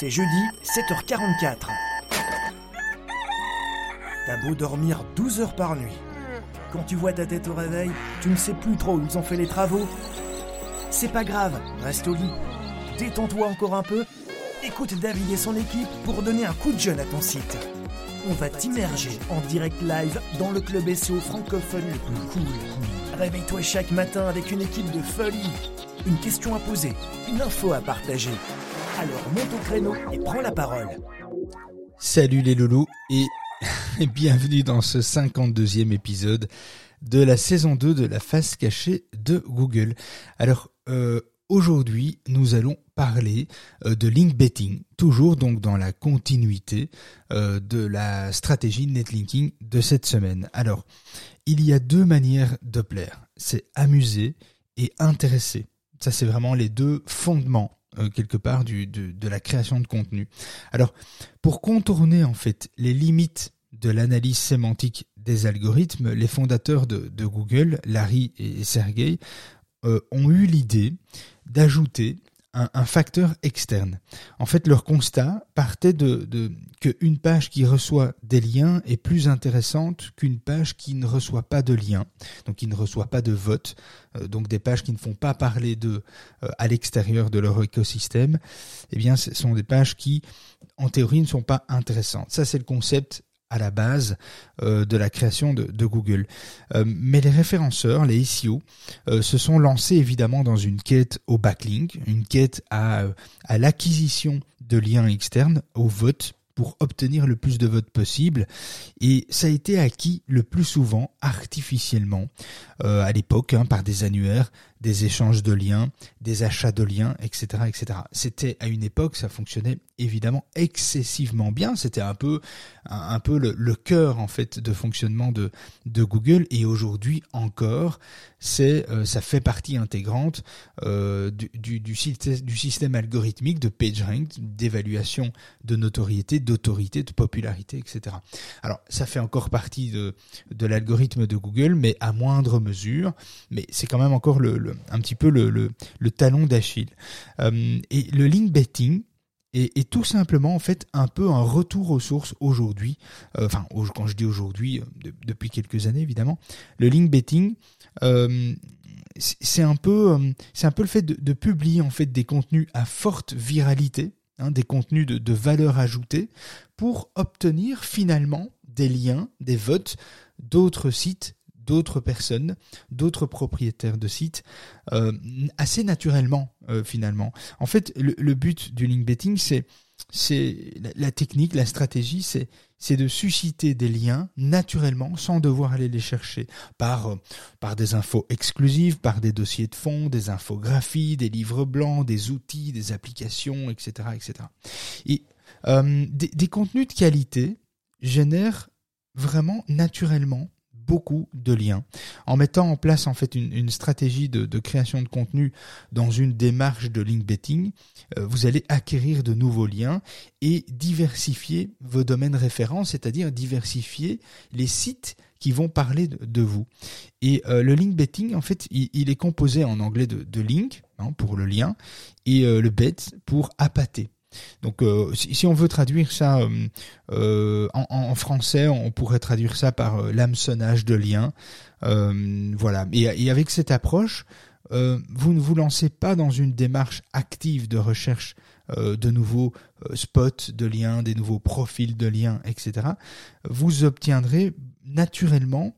C'est jeudi, 7h44. T'as beau dormir 12 heures par nuit. Quand tu vois ta tête au réveil, tu ne sais plus trop où ils ont fait les travaux. C'est pas grave, reste au lit. Détends-toi encore un peu. Écoute David et son équipe pour donner un coup de jeune à ton site. On va t'immerger en direct live dans le club SEO francophone cool. Réveille-toi chaque matin avec une équipe de folie. Une question à poser, une info à partager. Alors monte au créneau et prends la parole. Salut les loulous et bienvenue dans ce 52e épisode de la saison 2 de la face cachée de Google. Alors euh, aujourd'hui nous allons parler euh, de link betting, toujours donc dans la continuité euh, de la stratégie netlinking de cette semaine. Alors il y a deux manières de plaire, c'est amuser et intéresser. Ça c'est vraiment les deux fondements euh, quelque part de, la création de contenu. Alors, pour contourner en fait les limites de l'analyse sémantique des algorithmes, les fondateurs de, de Google, Larry et Sergey, euh, ont eu l'idée d'ajouter un, facteur externe. En fait, leur constat partait de, de qu'une page qui reçoit des liens est plus intéressante qu'une page qui ne reçoit pas de liens, donc qui ne reçoit pas de vote, euh, donc des pages qui ne font pas parler d'eux euh, à l'extérieur de leur écosystème. Eh bien, ce sont des pages qui, en théorie, ne sont pas intéressantes. Ça, c'est le concept à la base euh, de la création de, Google. Euh, mais les référenceurs, les SEO, euh, se sont lancés évidemment dans une quête au backlink, une quête à, à l'acquisition de liens externes, au vote pour obtenir le plus de votes possible. Et ça a été acquis le plus souvent artificiellement euh, à l'époque hein, par des annuaires, des échanges de liens, des achats de liens, etc., etc. C'était à une époque, ça fonctionnait évidemment excessivement bien. C'était un peu, un, peu le, cœur en fait de fonctionnement de Google. Et aujourd'hui encore, c'est, euh, ça fait partie intégrante euh, du, du système algorithmique de PageRank, d'évaluation de notoriété, d'autorité, de popularité, etc. Alors, ça fait encore partie de l'algorithme de Google, mais à moindre mesure. Mais c'est quand même encore un petit peu le, talon d'Achille. Euh, et le link betting est, tout simplement en fait un peu un retour aux sources aujourd'hui. Euh, enfin, quand je dis aujourd'hui, de, depuis quelques années évidemment, le link betting. Euh, c'est un peu, c'est un peu le fait de, de, publier en fait des contenus à forte viralité, hein, des contenus de, de valeur ajoutée, pour obtenir finalement des liens, des votes d'autres sites d'autres personnes, d'autres propriétaires de sites, euh, assez naturellement euh, finalement. En fait, le, but du link betting, c'est c'est la, technique, la stratégie, c'est c'est de susciter des liens naturellement sans devoir aller les chercher par par des infos exclusives, par des dossiers de fond, des infographies, des livres blancs, des outils, des applications, etc., etc. Et euh, des contenus de qualité génèrent vraiment naturellement beaucoup de liens. En mettant en place en fait une, stratégie de, création de contenu dans une démarche de link betting, euh, vous allez acquérir de nouveaux liens et diversifier vos domaines référents, c'est-à-dire diversifier les sites qui vont parler de, vous. Et euh, le link betting, en fait, il, est composé en anglais de, de link hein, pour le lien et euh, le bet pour appâter. Donc, euh, si, on veut traduire ça euh, euh, en, français, on pourrait traduire ça par l'hameçonnage de liens. Voilà. Et, avec cette approche, vous ne vous lancez pas dans une démarche active de recherche de nouveaux spots de liens, des nouveaux profils de liens, etc. Vous obtiendrez naturellement,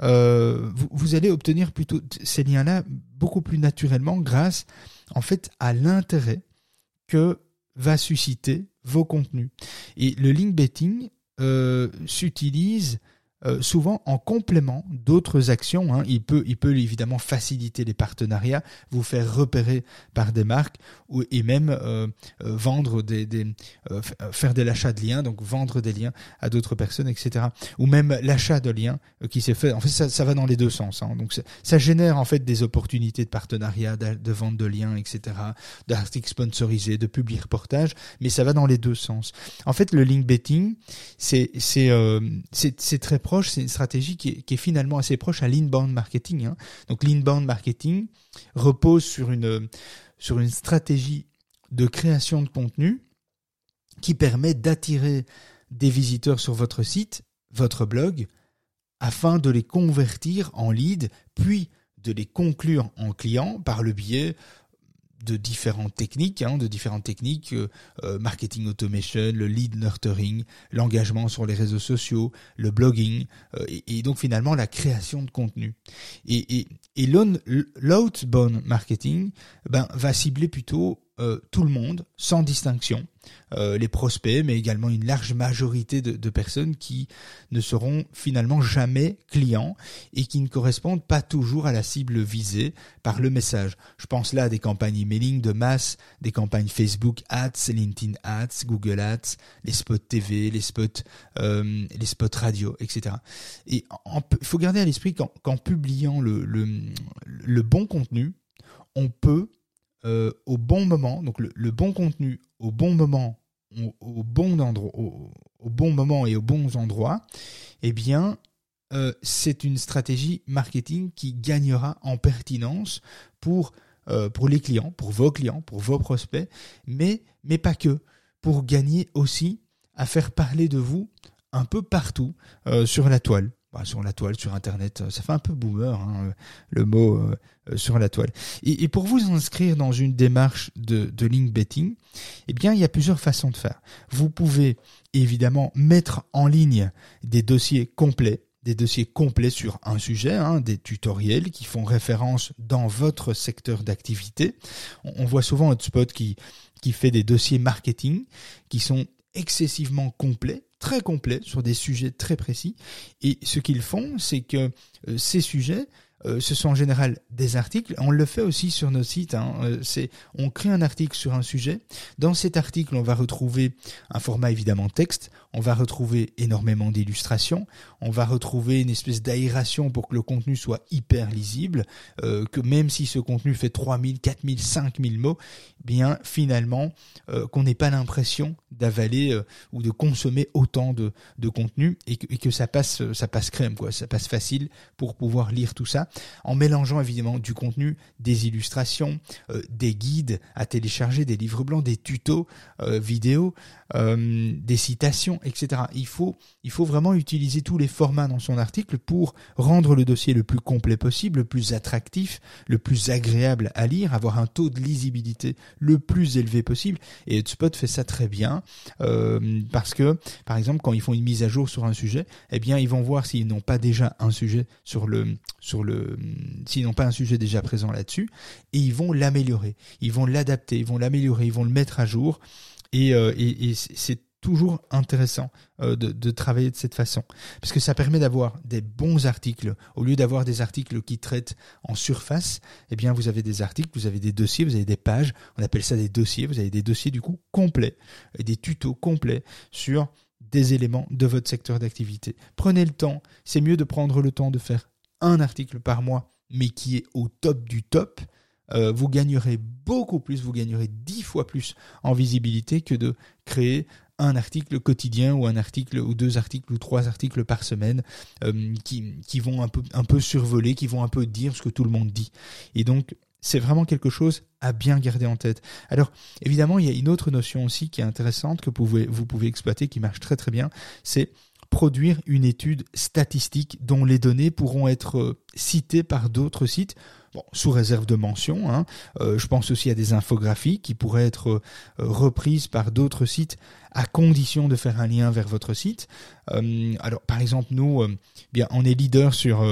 vous, vous allez obtenir plutôt ces liens-là beaucoup plus naturellement grâce, en fait, à l'intérêt que va susciter vos contenus. Et le link betting euh, s'utilise euh, souvent en complément d'autres actions. Hein. Il peut, il peut évidemment faciliter les partenariats, vous faire repérer par des marques ou et même euh, euh, vendre des, des euh, faire de l'achat de liens, donc vendre des liens à d'autres personnes, etc. Ou même l'achat de liens qui s'est fait. En fait, ça, ça, va dans les deux sens. Hein. Donc ça génère en fait des opportunités de partenariat, de, vente de liens, etc. D'articles sponsorisés, de publi reportages, mais ça va dans les deux sens. En fait, le link betting, c'est c'est c'est très proche, c'est une stratégie qui est, finalement assez proche à l'inbound marketing. Hein. Donc l'inbound marketing repose sur une, sur une stratégie de création de contenu qui permet d'attirer des visiteurs sur votre site, votre blog, afin de les convertir en leads, puis de les conclure en clients par le biais de différentes techniques, hein, de différentes techniques, euh, euh, marketing automation, le lead nurturing, l'engagement sur les réseaux sociaux, le blogging, euh, et, donc finalement la création de contenu. Et, et, l'outbound marketing ben, va cibler plutôt tout le monde, sans distinction, euh, les prospects, mais également une large majorité de, de, personnes qui ne seront finalement jamais clients et qui ne correspondent pas toujours à la cible visée par le message. Je pense là à des campagnes emailing de masse, des campagnes Facebook Ads, LinkedIn Ads, Google Ads, les spots TV, les spots, euh, les spots radio, etc. Et il faut garder à l'esprit qu'en publiant le, le, le bon contenu, on peut euh, au bon moment, donc le, bon contenu au bon moment, au, bon endroit, au, bon moment et aux bons endroits, eh bien, euh, c'est une stratégie marketing qui gagnera en pertinence pour euh, pour les clients, pour vos clients, pour vos prospects, mais mais pas que, pour gagner aussi à faire parler de vous un peu partout sur la toile. Bah, sur la toile, sur Internet. Ça fait un peu boomer, hein, le mot sur la toile. Et, pour vous inscrire dans une démarche de, de link betting, eh bien, il y a plusieurs façons de faire. Vous pouvez évidemment mettre en ligne des dossiers complets des dossiers complets sur un sujet, hein, des tutoriels qui font référence dans votre secteur d'activité. On, voit souvent Hotspot qui, qui fait des dossiers marketing qui sont excessivement complets très complet sur des sujets très précis. Et ce qu'ils font, c'est que euh, ces sujets euh, ce sont en général des articles. On le fait aussi sur nos sites. Hein. Euh, c'est, on crée un article sur un sujet. Dans cet article, on va retrouver un format évidemment texte. On va retrouver énormément d'illustrations. On va retrouver une espèce d'aération pour que le contenu soit hyper lisible. Euh, que même si ce contenu fait 3000, 4000, 5000 mots, bien finalement qu'on n'ait pas l'impression d'avaler ou de consommer autant de, de contenu et que, et que ça passe, ça passe crème quoi. Ça passe facile pour pouvoir lire tout ça en mélangeant évidemment du contenu, des illustrations, euh, des guides à télécharger, des livres blancs, des tutos euh, vidéo, euh, des citations, etc. Il faut, il faut vraiment utiliser tous les formats dans son article pour rendre le dossier le plus complet possible, le plus attractif, le plus agréable à lire, avoir un taux de lisibilité le plus élevé possible. Et HubSpot fait ça très bien parce que, par exemple, quand ils font une mise à jour sur un sujet, eh bien, ils vont voir s'ils n'ont pas déjà un sujet sur le sur le s'ils n'ont pas un sujet déjà présent là-dessus, et ils vont l'améliorer, ils vont l'adapter, ils vont l'améliorer, ils vont le mettre à jour, et, euh, c'est toujours intéressant euh, de, travailler de cette façon, parce que ça permet d'avoir des bons articles au lieu d'avoir des articles qui traitent en surface. Eh bien, vous avez des articles, vous avez des dossiers, vous avez des pages. On appelle ça des dossiers. Vous avez des dossiers du coup complets, et des tutos complets sur des éléments de votre secteur d'activité. Prenez le temps. C'est mieux de prendre le temps de faire un article par mois, mais qui est au top du top, euh, vous gagnerez beaucoup plus, vous gagnerez dix fois plus en visibilité que de créer un article quotidien ou un article ou deux articles ou trois articles par semaine euh, qui, qui vont un peu, un peu survoler, qui vont un peu dire ce que tout le monde dit. Et donc, c'est vraiment quelque chose à bien garder en tête. Alors, évidemment, il y a une autre notion aussi qui est intéressante que vous pouvez, vous pouvez exploiter, qui marche très très bien, c'est produire une étude statistique dont les données pourront être euh, citées par d'autres sites, sous réserve de mention. Hein. Euh, je pense aussi à des infographies qui pourraient être euh, reprises par d'autres sites à condition de faire un lien vers votre site. alors, par exemple, nous, bien, on est leader sur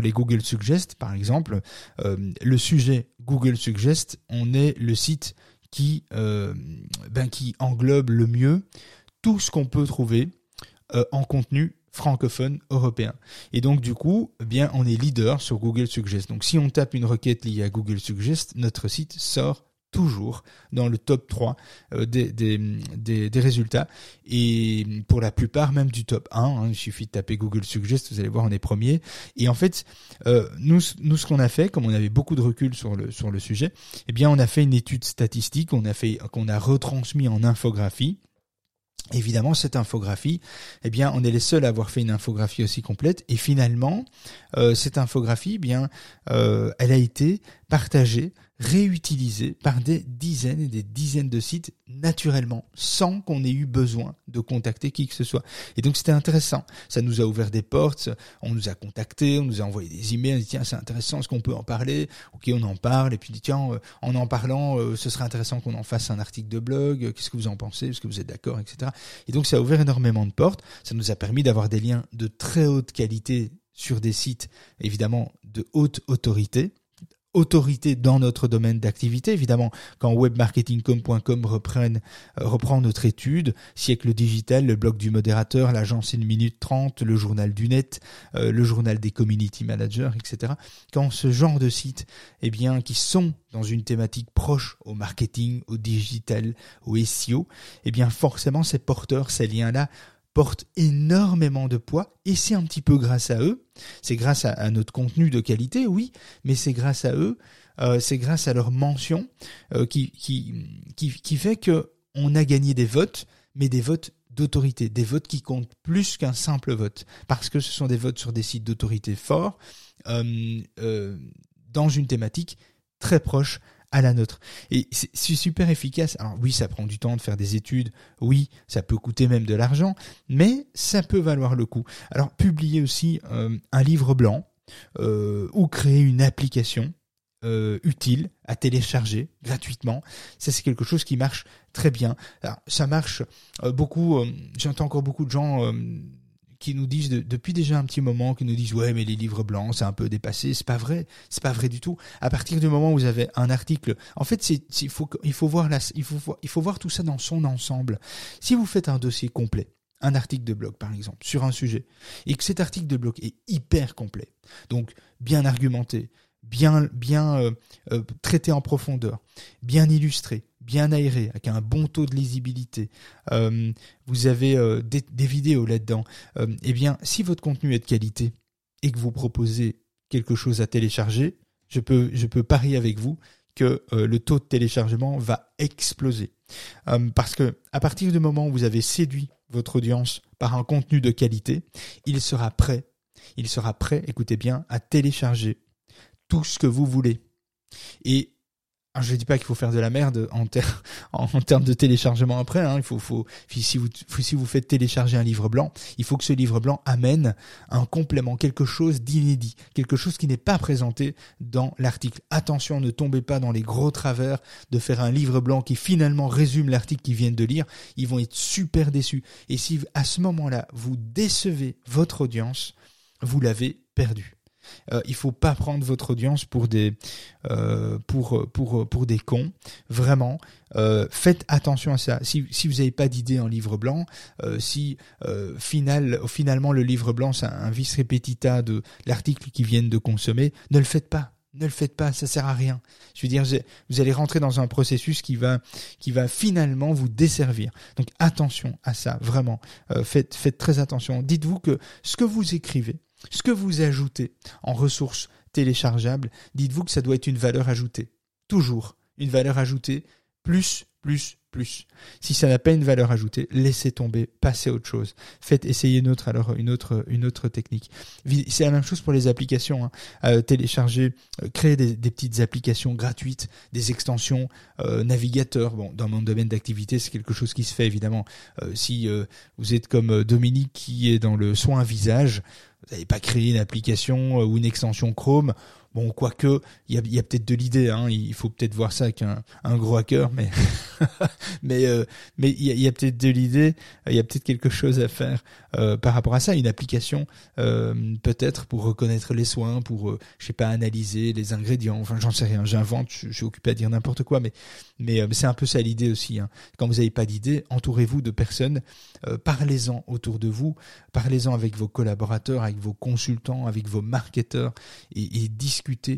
les Google Suggest, par exemple. le sujet Google Suggest, on est le site qui ben, qui englobe le mieux tout ce qu'on peut trouver euh, en contenu francophone européen. Et donc du coup, eh bien on est leader sur Google Suggest. Donc si on tape une requête liée à Google Suggest, notre site sort toujours dans le top 3 euh, des, des, des, résultats et pour la plupart même du top 1 hein, il suffit de taper Google Suggest vous allez voir on est premier et en fait euh, nous nous ce qu'on a fait comme on avait beaucoup de recul sur le sur le sujet eh bien on a fait une étude statistique on a fait qu'on a retransmis en infographie Évidemment, cette infographie, eh bien, on est les seuls à avoir fait une infographie aussi complète. Et finalement, euh, cette infographie, eh bien, euh, elle a été partagée, réutilisée par des dizaines et des dizaines de sites naturellement, sans qu'on ait eu besoin de contacter qui que ce soit. Et donc c'était intéressant. Ça nous a ouvert des portes, on nous a contactés, on nous a envoyé des emails, on dit tiens c'est intéressant, est-ce qu'on peut en parler? Ok on en parle, et puis dit tiens euh, en en parlant, euh, ce serait intéressant qu'on en fasse un article de blog, qu'est-ce que vous en pensez, est-ce que vous êtes d'accord, etc. Et donc ça a ouvert énormément de portes, ça nous a permis d'avoir des liens de très haute qualité sur des sites évidemment de haute autorité autorité dans notre domaine d'activité. Évidemment, quand webmarketingcom.com reprenne, euh, reprend notre étude, siècle digital, le blog du modérateur, l'agence 1 minute 30, le journal du net, euh, le journal des community managers, etc. Quand ce genre de sites, eh bien, qui sont dans une thématique proche au marketing, au digital, au SEO, eh bien, forcément, ces porteurs, ces liens-là, portent énormément de poids et c'est un petit peu grâce à eux, c'est grâce à, notre contenu de qualité, oui, mais c'est grâce à eux, euh, c'est grâce à leur mention euh, qui, qui, qui, fait que on a gagné des votes, mais des votes d'autorité, des votes qui comptent plus qu'un simple vote, parce que ce sont des votes sur des sites d'autorité forts, euh dans une thématique très proche à la nôtre. Et c'est super efficace. Alors oui, ça prend du temps de faire des études, oui, ça peut coûter même de l'argent, mais ça peut valoir le coup. Alors publier aussi euh, un livre blanc euh, ou créer une application euh, utile à télécharger gratuitement. Ça, c'est quelque chose qui marche très bien. Alors, ça marche beaucoup. J'entends encore beaucoup de gens qui nous disent depuis déjà un petit moment, qui nous disent ouais mais les livres blancs c'est un peu dépassé, c'est pas vrai, c'est pas vrai du tout. À partir du moment où vous avez un article, en fait c'est il faut il faut voir la, il faut il faut voir tout ça dans son ensemble. Si vous faites un dossier complet, un article de blog par exemple sur un sujet et que cet article de blog est hyper complet, donc bien argumenté, bien bien euh, euh, traité en profondeur, bien illustré, bien aéré, avec un bon taux de lisibilité, euh, vous avez euh, des, vidéos là-dedans, euh, eh bien, si votre contenu est de qualité et que vous proposez quelque chose à télécharger, je peux, je peux parier avec vous que le taux de téléchargement va exploser. parce que à partir du moment où vous avez séduit votre audience par un contenu de qualité, il sera prêt, il sera prêt, écoutez bien, à télécharger tout ce que vous voulez. Et je ne dis pas qu'il faut faire de la merde en, termes de téléchargement après. Hein. Si vous, si vous faites télécharger un livre blanc, il faut que ce livre blanc amène un complément, quelque chose d'inédit, quelque chose qui n'est pas présenté dans l'article. Attention, ne tombez pas dans les gros travers de faire un livre blanc qui finalement résume l'article qu'ils viennent de lire. Ils vont être super déçus. Et si à ce moment-là vous décevez votre audience, vous l'avez perdu. Euh, il faut pas prendre votre audience pour des euh, pour pour pour des cons. Vraiment, euh, faites attention à ça. Si si vous n'avez pas d'idée en livre blanc, euh, si final finalement le livre blanc c'est un vice repetita de l'article qu'ils viennent de consommer, ne le faites pas. Ne le faites pas, ça sert à rien. Je veux dire, vous allez rentrer dans un processus qui va, qui va finalement vous desservir. Donc attention à ça, vraiment. faites, faites très attention. Dites-vous que ce que vous écrivez, ce que vous ajoutez en ressources téléchargeables, dites-vous que ça doit être une valeur ajoutée. Toujours une valeur ajoutée, plus, plus, plus. Si ça n'a pas une valeur ajoutée, laissez tomber, passez à autre chose. Faites essayer une autre alors une autre une autre technique. C'est la même chose pour les applications. Hein. Euh, télécharger, euh, créer des, petites applications gratuites, des extensions euh, navigateurs. Bon, dans mon domaine d'activité, c'est quelque chose qui se fait évidemment. si vous êtes comme Dominique qui est dans le soin visage, vous n'avez pas créé une application ou une extension Chrome Bon, quoique, il y a, peut-être de l'idée. Hein, il faut peut-être voir ça avec un, un gros hacker, mais mais euh, mais il y a, peut-être de l'idée. Il y a peut-être quelque chose à faire euh, par rapport à ça. Une application, euh, peut-être pour reconnaître les soins, pour je sais pas analyser les ingrédients. Enfin, j'en sais rien. J'invente. Je, suis occupé à dire n'importe quoi, mais mais c'est un peu ça l'idée aussi. Hein. Quand vous n'avez pas d'idée, entourez-vous de personnes. Parlez-en autour de vous. Parlez-en avec vos collaborateurs, avec vos consultants, avec vos marketeurs et, et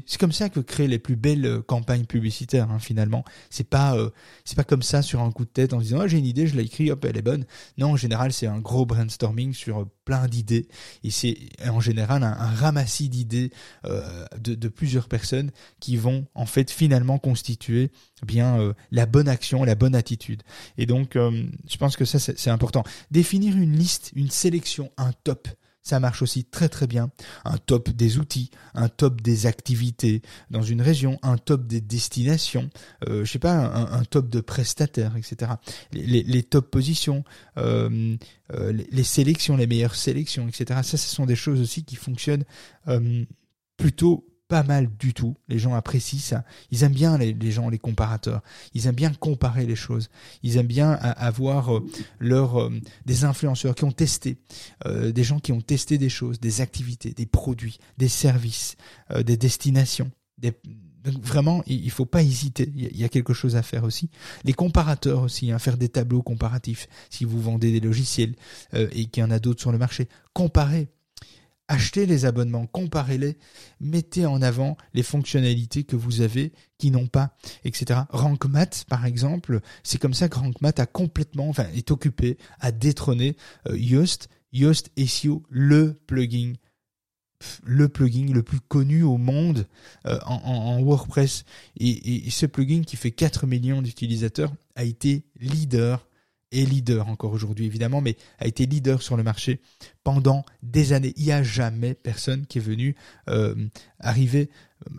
c'est comme ça que créer les plus belles euh, campagnes publicitaires hein, finalement. C'est pas euh, c'est pas comme ça sur un coup de tête en disant ah, j'ai une idée, je l'ai écrit, hop elle est bonne. Non, en général c'est un gros brainstorming sur euh, plein d'idées et c'est en général un, ramassis d'idées de, plusieurs personnes qui vont en fait finalement constituer bien la bonne action, la bonne attitude. Et donc je pense que ça c'est important. Définir une liste, une sélection, un top ça marche aussi très très bien. Un top des outils, un top des activités dans une région, un top des destinations, euh, je sais pas, un, top de prestataires, etc. Les, les, top positions, euh, euh, les, sélections, les meilleures sélections, etc. Ça, ce sont des choses aussi qui fonctionnent euh, plutôt pas mal du tout. Les gens apprécient ça. Ils aiment bien les, gens, les comparateurs. Ils aiment bien comparer les choses. Ils aiment bien avoir euh, leur, euh, des influenceurs qui ont testé, euh, des gens qui ont testé des choses, des activités, des produits, des services, des destinations. Des, donc vraiment, il faut pas hésiter. Il y a quelque chose à faire aussi. Les comparateurs aussi, hein, faire des tableaux comparatifs. Si vous vendez des logiciels et qu'il y en a d'autres sur le marché, comparez achetez les abonnements, comparez-les, mettez en avant les fonctionnalités que vous avez qui n'ont pas, etc. RankMath, par exemple, c'est comme ça que RankMath a complètement, enfin, est occupé à détrôner euh, Yoast, Yoast SEO, le plugin le plugin le plus connu au monde euh, en, WordPress. Et, et, ce plugin qui fait 4 millions d'utilisateurs a été leader est leader encore aujourd'hui évidemment, mais a été leader sur le marché pendant des années. Il n'y a jamais personne qui est venu euh, arriver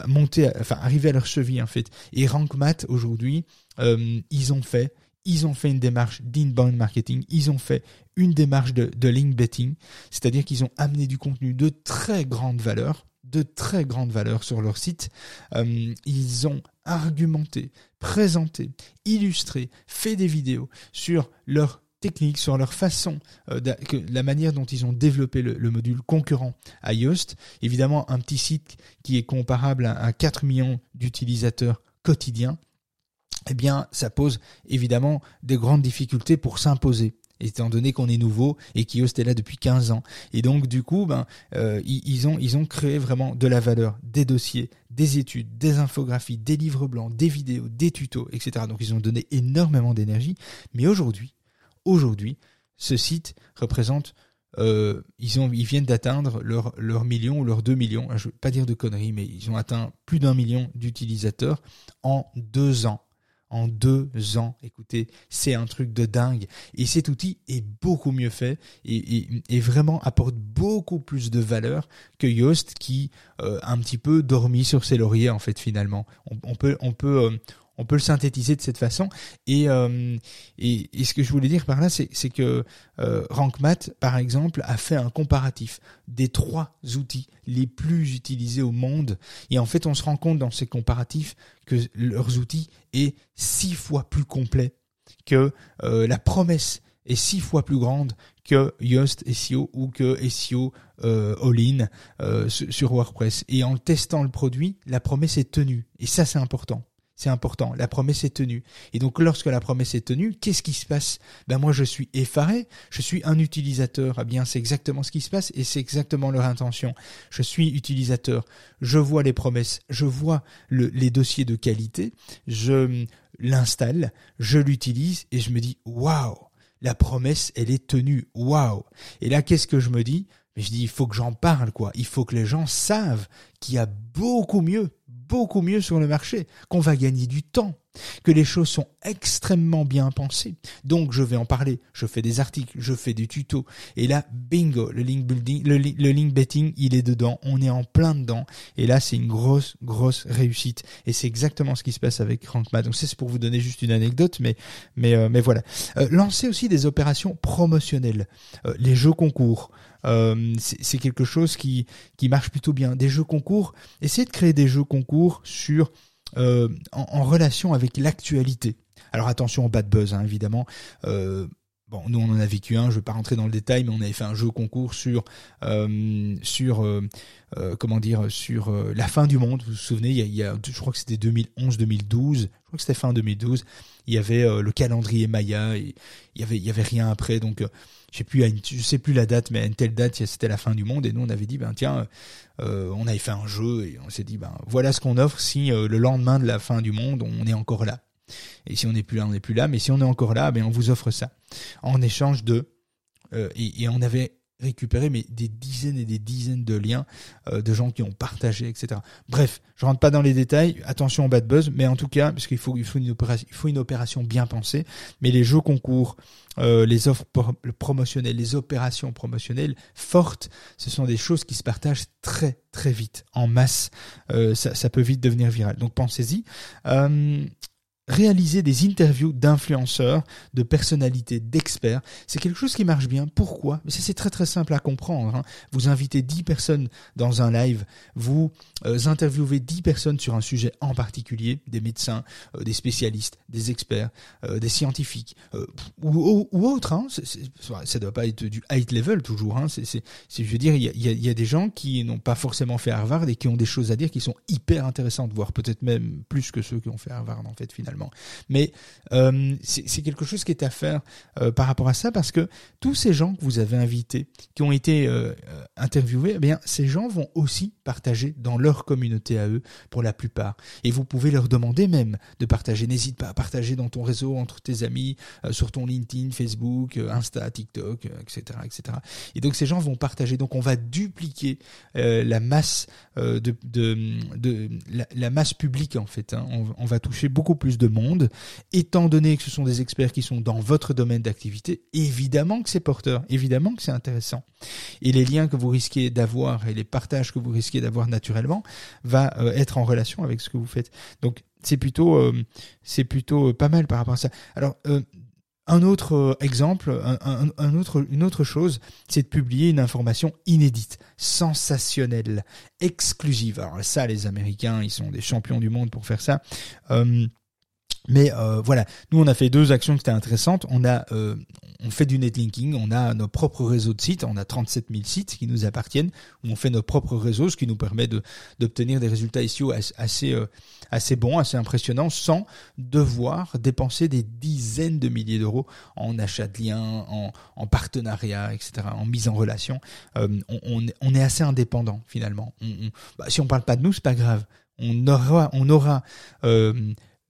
monter, arriver à leur cheville en fait. Et RankMath aujourd'hui, euh, ils ont fait ils ont fait une démarche d'inbound marketing, ils ont fait une démarche de, de link betting, c'est-à-dire qu'ils ont amené du contenu de très grande valeur de très grande valeur sur leur site. Euh, ils ont argumenté, présenté, illustré, fait des vidéos sur leur technique, sur leur façon, euh, la manière dont ils ont développé le, module concurrent à Yoast. Évidemment, un petit site qui est comparable à, à 4 millions d'utilisateurs quotidiens, eh bien, ça pose évidemment des grandes difficultés pour s'imposer étant donné qu'on est nouveau et Kiosk est là depuis 15 ans. Et donc du coup, ben, euh, ils, ont, ils ont créé vraiment de la valeur, des dossiers, des études, des infographies, des livres blancs, des vidéos, des tutos, etc. Donc ils ont donné énormément d'énergie. Mais aujourd'hui, aujourd'hui, ce site représente euh, ils, ont, ils viennent d'atteindre leur, leur million ou leurs deux millions, je ne veux pas dire de conneries, mais ils ont atteint plus d'un million d'utilisateurs en deux ans en deux ans. Écoutez, c'est un truc de dingue. Et cet outil est beaucoup mieux fait et, vraiment apporte beaucoup plus de valeur que Yoast qui euh, un petit peu dormi sur ses lauriers en fait finalement. On, peut, on peut, euh, on peut le synthétiser de cette façon. Et, euh, et, ce que je voulais dire par là, c'est, que euh, RankMath, par exemple, a fait un comparatif des trois outils les plus utilisés au monde. Et en fait, on se rend compte dans ces comparatifs que leurs outils est six fois plus complet que euh, la promesse est six fois plus grande que Yoast SEO ou que SEO euh, All-in euh, sur WordPress. Et en testant le produit, la promesse est tenue. Et ça, c'est important. C'est important. La promesse est tenue. Et donc, lorsque la promesse est tenue, qu'est-ce qui se passe? Ben moi, je suis effaré. Je suis un utilisateur. Eh bien, c'est exactement ce qui se passe et c'est exactement leur intention. Je suis utilisateur. Je vois les promesses. Je vois les dossiers de qualité. Je l'installe. Je l'utilise et je me dis waouh. La promesse, elle est tenue. Waouh. Et là, qu'est-ce que je me dis? Je dis, il faut que j'en parle, quoi. Il faut que les gens savent qu'il y a beaucoup mieux beaucoup mieux sur le marché, qu'on va gagner du temps, que les choses sont extrêmement bien pensées. Donc je vais en parler, je fais des articles, je fais des tutos, et là, bingo, le link building, le, link betting, il est dedans, on est en plein dedans, et là c'est une grosse, grosse réussite, et c'est exactement ce qui se passe avec Rankma. Donc c'est pour vous donner juste une anecdote, mais mais euh, mais voilà. Euh, lancer aussi des opérations promotionnelles, euh, les jeux concours. Euh, c'est quelque chose qui, qui marche plutôt bien. Des jeux concours, essayez de créer des jeux concours sur euh, en, relation avec l'actualité. Alors attention au bad buzz, hein, évidemment. Euh, Bon, nous on en a vécu un, je vais pas rentrer dans le détail, mais on avait fait un jeu concours sur sur comment dire sur la fin du monde. Vous vous souvenez, il y a, je crois que c'était 2011-2012, je crois que c'était fin 2012. Il y avait le calendrier Maya, il y avait avait rien après, donc je sais plus sais plus la date, mais à une telle date c'était la fin du monde et nous on avait dit ben tiens, on avait fait un jeu et on s'est dit ben voilà ce qu'on offre si le lendemain de la fin du monde on est encore là. Et si on n'est plus là, on n'est plus là. Mais si on est encore là, ben on vous offre ça en échange de. Euh, et, on avait récupéré mais des dizaines et des dizaines de liens euh, de gens qui ont partagé, etc. Bref, je rentre pas dans les détails. Attention au bad buzz, mais en tout cas, parce qu'il faut, il faut une opération, faut une opération bien pensée. Mais les jeux concours, euh, les offres promotionnelles, les opérations promotionnelles fortes, ce sont des choses qui se partagent très très vite, en masse. Euh, ça, peut vite devenir viral. Donc pensez-y. Réaliser des interviews d'influenceurs, de personnalités, d'experts, c'est quelque chose qui marche bien. Pourquoi? Mais c'est très très simple à comprendre. Hein. Vous invitez 10 personnes dans un live, vous euh, interviewez 10 personnes sur un sujet en particulier, des médecins, euh, des spécialistes, des experts, euh, des scientifiques, ou, ou, autres. Hein. ça doit pas être du high level toujours. Hein. Je veux dire, il y a, y a, des gens qui n'ont pas forcément fait Harvard et qui ont des choses à dire qui sont hyper intéressantes, voire peut-être même plus que ceux qui ont fait Harvard en fait finalement. Mais euh, c'est quelque chose qui est à faire euh, par rapport à ça parce que tous ces gens que vous avez invités, qui ont été euh, interviewés, eh bien ces gens vont aussi partager dans leur communauté à eux pour la plupart. Et vous pouvez leur demander même de partager. N'hésite pas à partager dans ton réseau, entre tes amis, sur ton LinkedIn, Facebook, Insta, TikTok, etc., etc. Et donc ces gens vont partager. Donc on va dupliquer la masse de, la, masse publique en fait. Hein. On, on va toucher beaucoup plus de de monde, étant donné que ce sont des experts qui sont dans votre domaine d'activité, évidemment que c'est porteur, évidemment que c'est intéressant. Et les liens que vous risquez d'avoir et les partages que vous risquez d'avoir naturellement va euh, être en relation avec ce que vous faites. Donc c'est plutôt euh, c'est plutôt euh, pas mal par rapport à ça. Alors un autre exemple, un, autre, une autre chose, c'est de publier une information inédite, sensationnelle, exclusive. Alors ça, les Américains, ils sont des champions du monde pour faire ça. Mais euh, voilà, nous on a fait deux actions qui étaient intéressantes. On a euh, on fait du netlinking, on a nos propres réseaux de sites, on a 37 000 sites qui nous appartiennent, où on fait nos propres réseaux, ce qui nous permet de d'obtenir des résultats SEO assez euh, assez bons, assez impressionnants, sans devoir dépenser des dizaines de milliers d'euros en achat de liens, en, en partenariat, etc., en mise en relation. on, on, on, est assez indépendant finalement. On, bah, si on parle pas de nous, c'est pas grave. On aura on aura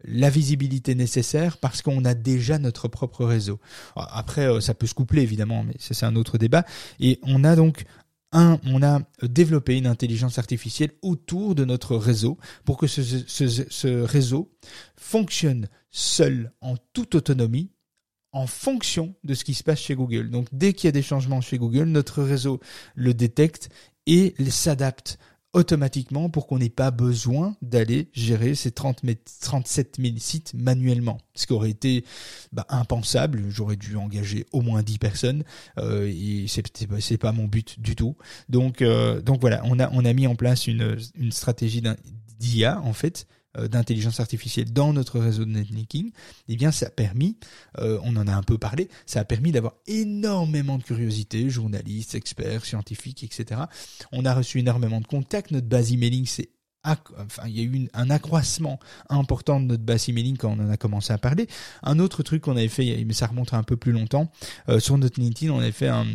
la visibilité nécessaire parce qu'on a déjà notre propre réseau. Après, euh, ça peut se coupler évidemment, mais ça c'est un autre débat. Et on a donc un, on a développé une intelligence artificielle autour de notre réseau pour que ce, ce, ce réseau fonctionne seul en toute autonomie en fonction de ce qui se passe chez Google. Donc dès qu'il y a des changements chez Google, notre réseau le détecte et s'adapte automatiquement pour qu'on n'ait pas besoin d'aller gérer ces 30 37 000 sites manuellement. Ce qui aurait été bah, impensable. J'aurais dû engager au moins 10 personnes euh, et c'est pas mon but du tout. Donc euh, donc voilà, on a on a mis en place une une stratégie d'IA en fait d'intelligence artificielle dans notre réseau de netlinking, eh bien ça a permis, euh, on en a un peu parlé, ça a permis d'avoir énormément de curiosité, journalistes, experts, scientifiques, etc. On a reçu énormément de contacts, notre base emailing s'est enfin, il y a eu un accroissement important de notre base emailing quand on en a commencé à parler. Un autre truc qu'on avait fait, mais ça remonte un peu plus longtemps, euh, sur notre LinkedIn, on avait fait un,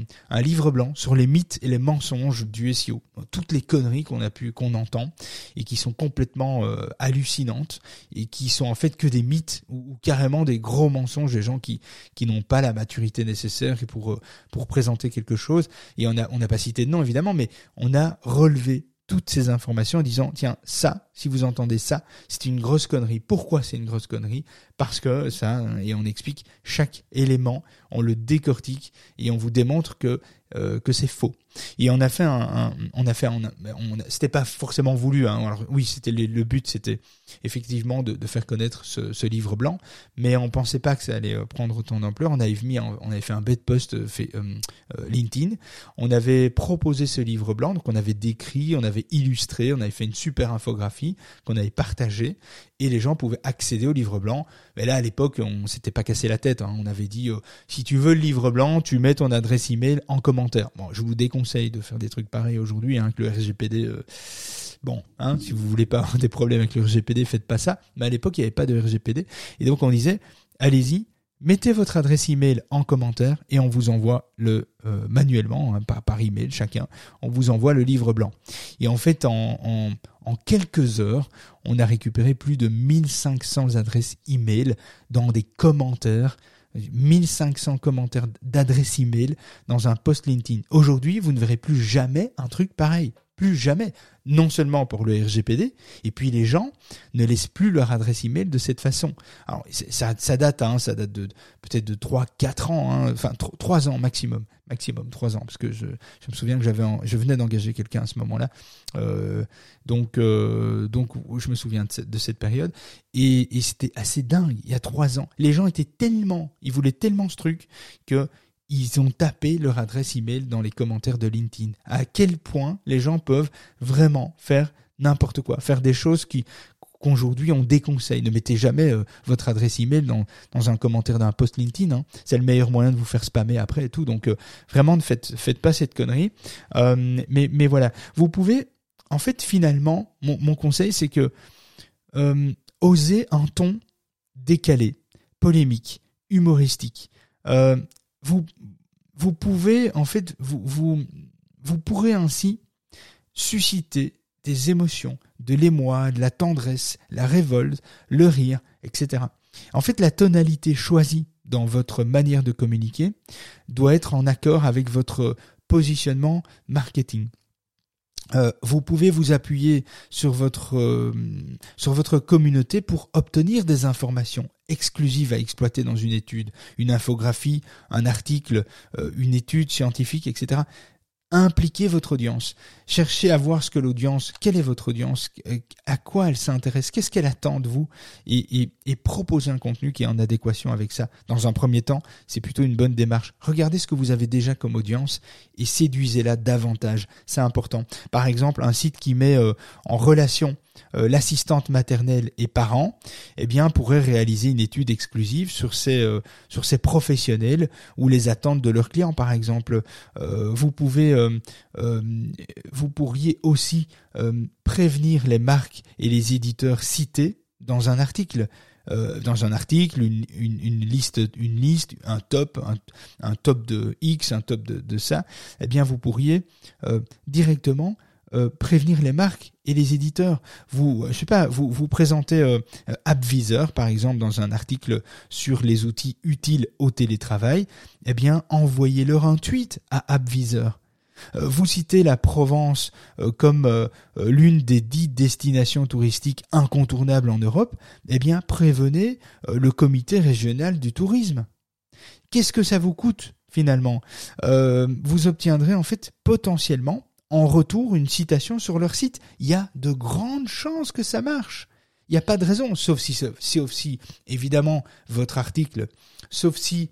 livre blanc sur les mythes et les mensonges du SEO. Toutes les conneries qu'on a pu, qu'on entend et qui sont complètement euh, hallucinantes et qui sont en fait que des mythes ou, carrément des gros mensonges des gens qui qui n'ont pas la maturité nécessaire pour euh, pour présenter quelque chose. Et on a on n'a pas cité de nom évidemment, mais on a relevé toutes ces informations en disant tiens ça si vous entendez ça c'est une grosse connerie pourquoi c'est une grosse connerie? Parce que ça et on explique chaque élément on le décortique et on vous démontre que euh, que c'est faux. Et on a fait un, on c'était pas forcément voulu. Hein. Alors oui, c'était le, but, c'était effectivement de, faire connaître ce, livre blanc, mais on pensait pas que ça allait euh, prendre autant d'ampleur. On avait on avait fait un bête post euh, LinkedIn. On avait proposé ce livre blanc, donc on avait décrit, on avait illustré, on avait fait une super infographie qu'on avait partagée, et les gens pouvaient accéder au livre blanc. Mais là, à l'époque, on s'était pas cassé la tête. Hein. On avait dit, si tu veux le livre blanc, tu mets ton adresse email en commentaire Bon, je vous déconseille de faire des trucs pareils aujourd'hui, hein, que le RGPD. Euh, bon, hein, si vous voulez pas avoir des problèmes avec le RGPD, faites pas ça. Mais à l'époque, il n'y avait pas de RGPD, et donc on disait, allez-y, mettez votre adresse email en commentaire et on vous envoie le euh, manuellement, hein, par, par email chacun, on vous envoie le livre blanc. Et en fait, en, en, en quelques heures, on a récupéré plus de 1500 adresses email dans des commentaires 1500 commentaires d'adresse email dans un post LinkedIn. Aujourd'hui, vous ne verrez plus jamais un truc pareil. Plus jamais. Non seulement pour le RGPD, et puis les gens ne laissent plus leur adresse email de cette façon. Alors, ça, ça date, hein, ça date de peut-être de 3, 4 ans, hein, enfin 3 ans maximum maximum trois ans, parce que je, je me souviens que j'avais, je venais d'engager quelqu'un à ce moment-là, euh, donc euh, donc je me souviens de cette, de cette période et, et c'était assez dingue. Il y a trois ans, les gens étaient tellement, ils voulaient tellement ce truc que ils ont tapé leur adresse email dans les commentaires de LinkedIn. À quel point les gens peuvent vraiment faire n'importe quoi, faire des choses qui qu'aujourd'hui on déconseille. Ne mettez jamais euh, votre adresse email dans, dans un commentaire d'un post LinkedIn. Hein. C'est le meilleur moyen de vous faire spammer après et tout. Donc euh, vraiment ne faites, faites pas cette connerie. Euh, mais, mais voilà, vous pouvez, en fait finalement, mon, mon conseil c'est que osez un ton décalé, polémique, humoristique. Vous, vous pouvez, en fait, vous, vous, pourrez ainsi susciter des émotions, de l'émoi, de la tendresse, la révolte, le rire, etc. En fait, la tonalité choisie dans votre manière de communiquer doit être en accord avec votre positionnement marketing. Euh, vous pouvez vous appuyer sur votre euh, sur votre communauté pour obtenir des informations exclusives à exploiter dans une étude, une infographie, un article, euh, une étude scientifique, etc impliquez votre audience. Cherchez à voir ce que l'audience, quelle est votre audience, à quoi elle s'intéresse, qu'est-ce qu'elle attend de vous, et, proposez un contenu qui est en adéquation avec ça. Dans un premier temps, c'est plutôt une bonne démarche. Regardez ce que vous avez déjà comme audience et séduisez-la davantage. C'est important. Par exemple, un site qui met euh, en relation euh, l'assistante maternelle et parents, eh bien, pourrait réaliser une étude exclusive sur ces euh, sur ces professionnels ou les attentes de leurs clients, par exemple. Euh, vous pouvez, vous pourriez aussi prévenir les marques et les éditeurs cités dans un article. dans un article, une, une, liste, une liste, un top, un, un, top de X, un top de ça, eh bien vous pourriez directement euh, prévenir les marques et les éditeurs. Vous, je sais pas, vous vous présentez euh, AppVisor par exemple dans un article sur les outils utiles au télétravail. Eh bien, envoyez-leur un tweet à AppVisor. Euh, vous citez la Provence comme l'une des dix destinations touristiques incontournables en Europe. Eh bien, prévenez le comité régional du tourisme. Qu'est-ce que ça vous coûte finalement? Vous obtiendrez en fait potentiellement en retour une citation sur leur site. Il y a de grandes chances que ça marche. Il n'y a pas de raison, sauf si, sauf si, évidemment, votre article, sauf si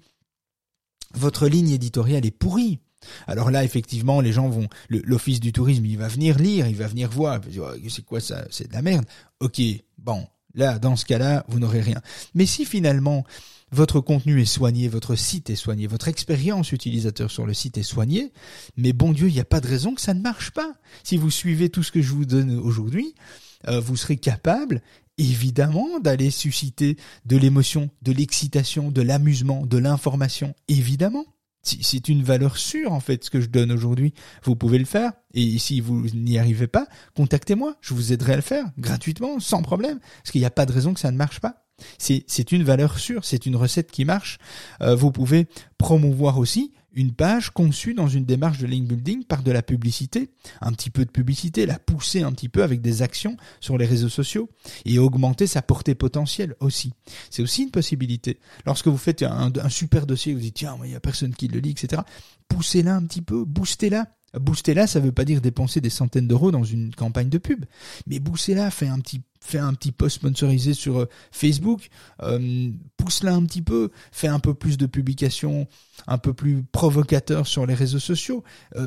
votre ligne éditoriale est pourrie. Alors là, effectivement, les gens vont, l'office du tourisme, il va venir lire, il va venir voir, c'est quoi ça, c'est de la merde. Ok, bon, là, dans ce cas-là, vous n'aurez rien. Mais si finalement, votre contenu est soigné, votre site est soigné, votre expérience utilisateur sur le site est soignée, mais bon Dieu, il n'y a pas de raison que ça ne marche pas. Si vous suivez tout ce que je vous donne aujourd'hui, euh, vous serez capable évidemment d'aller susciter de l'émotion, de l'excitation, de l'amusement, de l'information, évidemment. C'est une valeur sûre en fait ce que je donne aujourd'hui. Vous pouvez le faire et si vous n'y arrivez pas, contactez-moi, je vous aiderai à le faire gratuitement, sans problème, parce qu'il n'y a pas de raison que ça ne marche pas. C'est une valeur sûre, c'est une recette qui marche. Euh, vous pouvez promouvoir aussi une page conçue dans une démarche de link building par de la publicité, un petit peu de publicité, la pousser un petit peu avec des actions sur les réseaux sociaux et augmenter sa portée potentielle aussi. C'est aussi une possibilité. Lorsque vous faites un, super dossier, vous dites tiens, il n'y a personne qui le lit, etc. Poussez-la un petit peu, boostez-la. Booster là, ça veut pas dire dépenser des centaines d'euros dans une campagne de pub, mais booster là, fait un petit fais un petit post sponsorisé sur euh, Facebook, euh, pousse-la un petit peu, fais un peu plus de publications un peu plus provocateurs sur les réseaux sociaux, euh,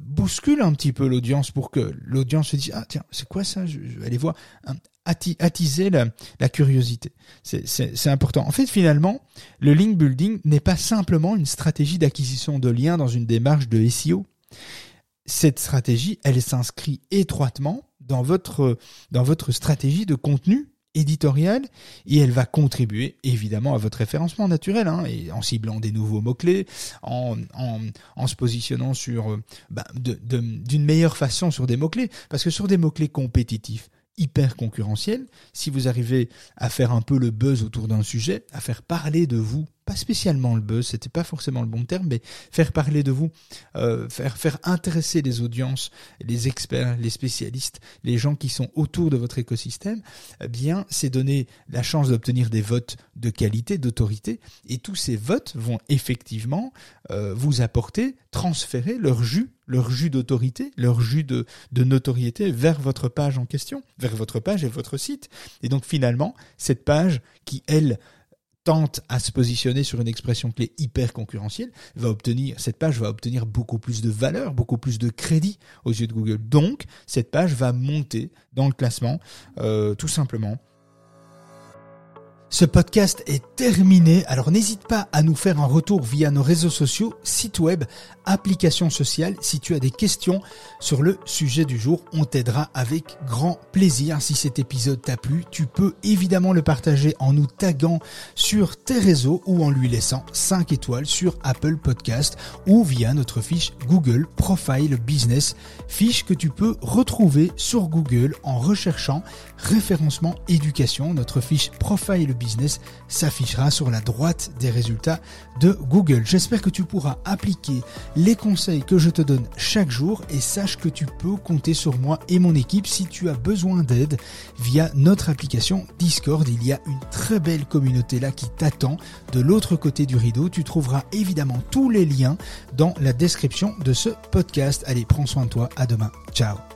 bouscule un petit peu l'audience pour que l'audience se dise ah tiens c'est quoi ça? Je, vais aller voir. Attiser la curiosité. C'est important. En fait finalement le link building n'est pas simplement une stratégie d'acquisition de liens dans une démarche de SEO cette stratégie elle s'inscrit étroitement dans votre, dans votre stratégie de contenu éditorial et elle va contribuer évidemment à votre référencement naturel hein, et en ciblant des nouveaux mots-clés, en, se positionnant euh, bah, d'une meilleure façon sur des mots-clés parce que sur des mots-clés compétitifs hyper concurrentiels, si vous arrivez à faire un peu le buzz autour d'un sujet, à faire parler de vous pas spécialement le buzz, c'était pas forcément le bon terme, mais faire parler de vous, euh, faire faire intéresser les audiences, les experts, les spécialistes, les gens qui sont autour de votre écosystème, eh bien, c'est donner la chance d'obtenir des votes de qualité, d'autorité, et tous ces votes vont effectivement euh, vous apporter, transférer leur jus leur jus d'autorité, leur jus de, notoriété vers votre page en question, vers votre page et votre site. Et donc finalement, cette page qui, elle, tente à se positionner sur une expression clé hyper concurrentielle, va obtenir, cette page va obtenir beaucoup plus de valeur, beaucoup plus de crédit aux yeux de Google. Donc, cette page va monter dans le classement, euh, tout simplement, ce podcast est terminé, alors n'hésite pas à nous faire un retour via nos réseaux sociaux, site web, applications sociales. Si tu as des questions sur le sujet du jour, on t'aidera avec grand plaisir. Si cet épisode t'a plu, tu peux évidemment le partager en nous taguant sur tes réseaux ou en lui laissant 5 étoiles sur Apple Podcast ou via notre fiche Google Profile Business, fiche que tu peux retrouver sur Google en recherchant référencement éducation, notre fiche Profile business s'affichera sur la droite des résultats de Google. J'espère que tu pourras appliquer les conseils que je te donne chaque jour et sache que tu peux compter sur moi et mon équipe si tu as besoin d'aide via notre application Discord. Il y a une très belle communauté là qui t'attend de l'autre côté du rideau. Tu trouveras évidemment tous les liens dans la description de ce podcast. Allez, prends soin de toi. À demain. Ciao.